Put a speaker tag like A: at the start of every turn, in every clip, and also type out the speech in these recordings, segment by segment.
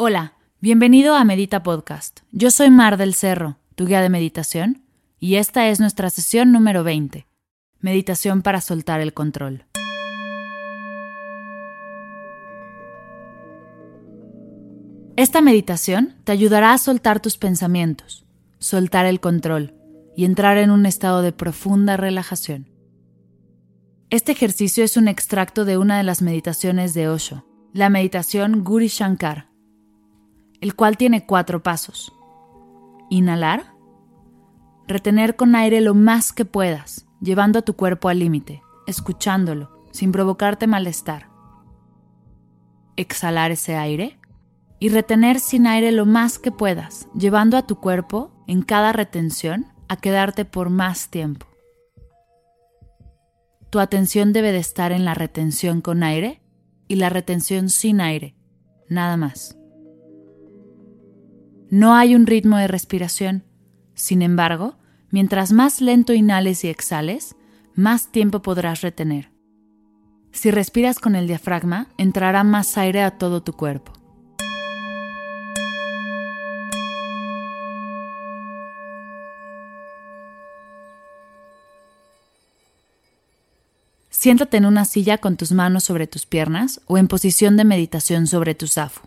A: Hola, bienvenido a Medita Podcast. Yo soy Mar del Cerro, tu guía de meditación, y esta es nuestra sesión número 20. Meditación para soltar el control. Esta meditación te ayudará a soltar tus pensamientos, soltar el control y entrar en un estado de profunda relajación. Este ejercicio es un extracto de una de las meditaciones de Osho, la meditación Guri Shankar, el cual tiene cuatro pasos. Inhalar, retener con aire lo más que puedas, llevando a tu cuerpo al límite, escuchándolo, sin provocarte malestar. Exhalar ese aire y retener sin aire lo más que puedas, llevando a tu cuerpo, en cada retención, a quedarte por más tiempo. Tu atención debe de estar en la retención con aire y la retención sin aire, nada más. No hay un ritmo de respiración, sin embargo, mientras más lento inhales y exhales, más tiempo podrás retener. Si respiras con el diafragma, entrará más aire a todo tu cuerpo. Siéntate en una silla con tus manos sobre tus piernas o en posición de meditación sobre tu zafu.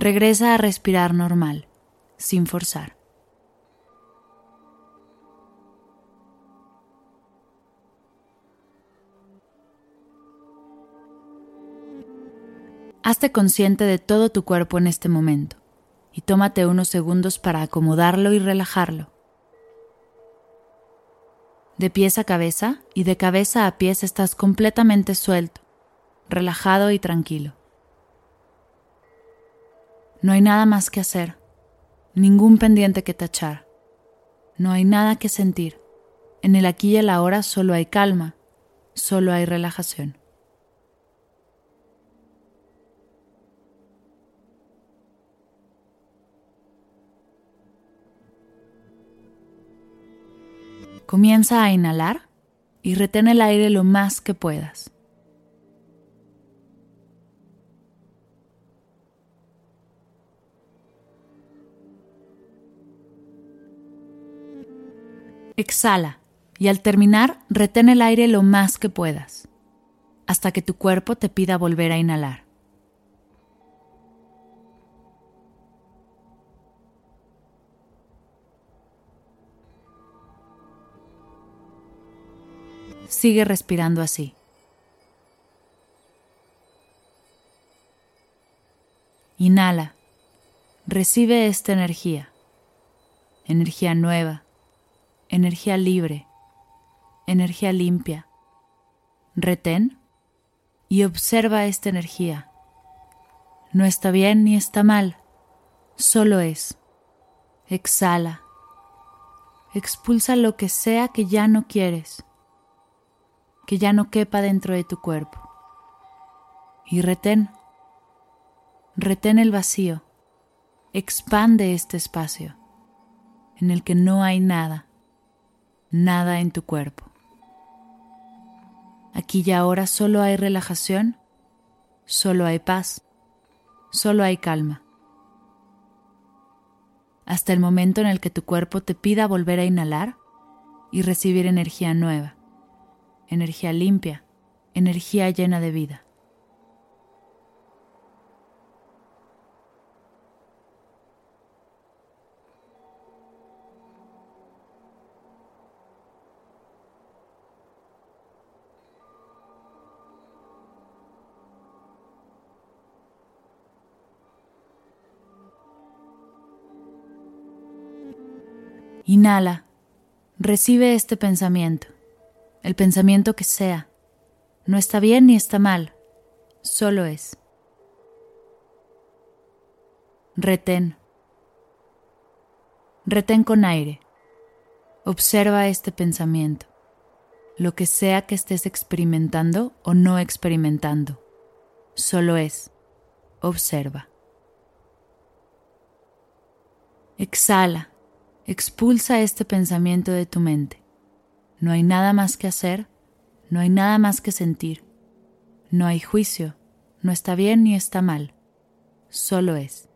A: Regresa a respirar normal, sin forzar. Hazte consciente de todo tu cuerpo en este momento y tómate unos segundos para acomodarlo y relajarlo de pies a cabeza y de cabeza a pies estás completamente suelto, relajado y tranquilo. No hay nada más que hacer, ningún pendiente que tachar, no hay nada que sentir. En el aquí y el ahora solo hay calma, solo hay relajación. Comienza a inhalar y retén el aire lo más que puedas. Exhala y al terminar retén el aire lo más que puedas, hasta que tu cuerpo te pida volver a inhalar. Sigue respirando así. Inhala. Recibe esta energía. Energía nueva. Energía libre. Energía limpia. Retén y observa esta energía. No está bien ni está mal. Solo es. Exhala. Expulsa lo que sea que ya no quieres que ya no quepa dentro de tu cuerpo. Y retén retén el vacío, expande este espacio en el que no hay nada, nada en tu cuerpo. Aquí y ahora solo hay relajación, solo hay paz, solo hay calma. Hasta el momento en el que tu cuerpo te pida volver a inhalar y recibir energía nueva, energía limpia, energía llena de vida. Inhala, recibe este pensamiento, el pensamiento que sea. No está bien ni está mal, solo es. Retén. Retén con aire. Observa este pensamiento, lo que sea que estés experimentando o no experimentando. Solo es. Observa. Exhala Expulsa este pensamiento de tu mente. No hay nada más que hacer, no hay nada más que sentir. No hay juicio, no está bien ni está mal. Solo es.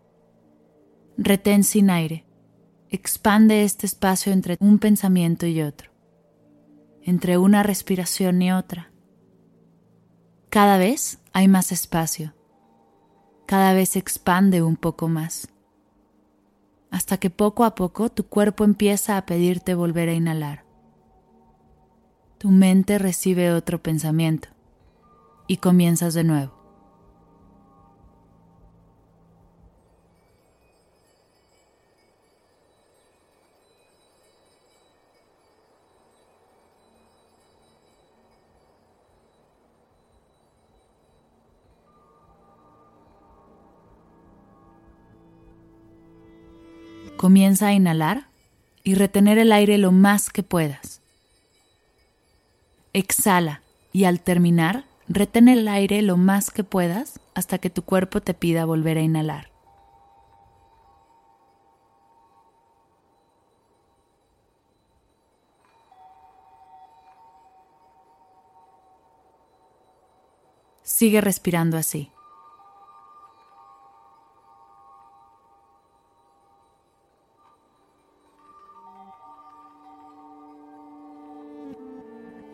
A: Retén sin aire. Expande este espacio entre un pensamiento y otro. Entre una respiración y otra. Cada vez hay más espacio. Cada vez expande un poco más hasta que poco a poco tu cuerpo empieza a pedirte volver a inhalar. Tu mente recibe otro pensamiento y comienzas de nuevo. Comienza a inhalar y retener el aire lo más que puedas. Exhala y al terminar, retén el aire lo más que puedas hasta que tu cuerpo te pida volver a inhalar. Sigue respirando así.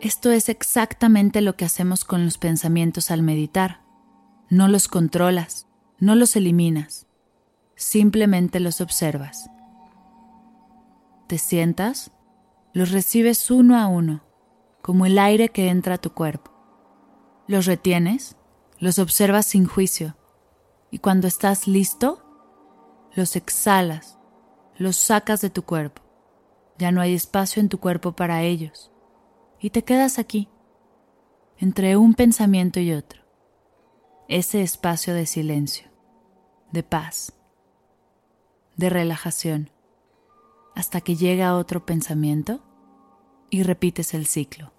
A: Esto es exactamente lo que hacemos con los pensamientos al meditar. No los controlas, no los eliminas, simplemente los observas. Te sientas, los recibes uno a uno, como el aire que entra a tu cuerpo. Los retienes, los observas sin juicio, y cuando estás listo, los exhalas, los sacas de tu cuerpo. Ya no hay espacio en tu cuerpo para ellos y te quedas aquí, entre un pensamiento y otro, ese espacio de silencio, de paz, de relajación, hasta que llega otro pensamiento y repites el ciclo.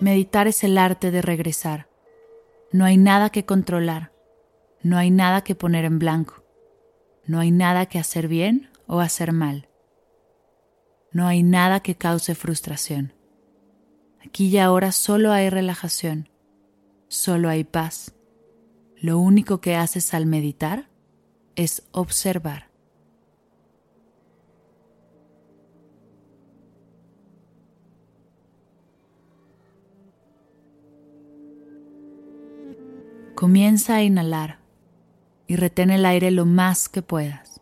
A: Meditar es el arte de regresar. No hay nada que controlar, no hay nada que poner en blanco, no hay nada que hacer bien o hacer mal. No hay nada que cause frustración. Aquí y ahora solo hay relajación, solo hay paz. Lo único que haces al meditar es observar. Comienza a inhalar y retén el aire lo más que puedas.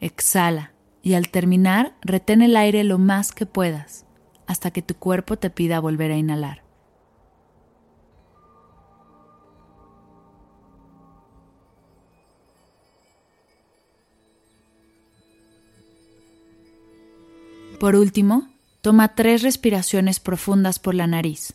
A: Exhala y al terminar retén el aire lo más que puedas hasta que tu cuerpo te pida volver a inhalar. Por último, toma tres respiraciones profundas por la nariz.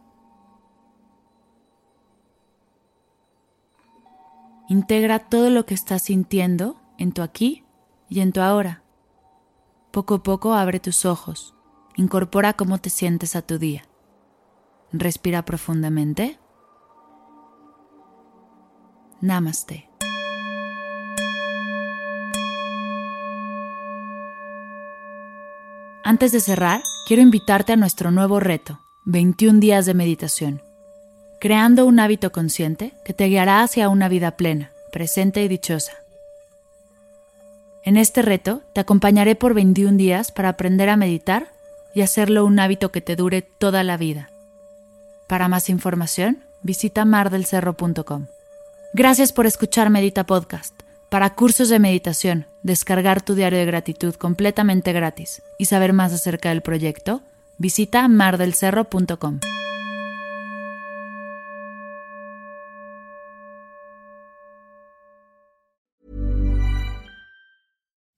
A: Integra todo lo que estás sintiendo en tu aquí y en tu ahora. Poco a poco abre tus ojos. Incorpora cómo te sientes a tu día. Respira profundamente. Namaste. Antes de cerrar, quiero invitarte a nuestro nuevo reto, 21 días de meditación, creando un hábito consciente que te guiará hacia una vida plena, presente y dichosa. En este reto te acompañaré por 21 días para aprender a meditar y hacerlo un hábito que te dure toda la vida. Para más información, visita mardelcerro.com. Gracias por escuchar Medita Podcast. Para cursos de meditación, descargar tu diario de gratitud completamente gratis y saber más acerca del proyecto, visita mardelcerro.com.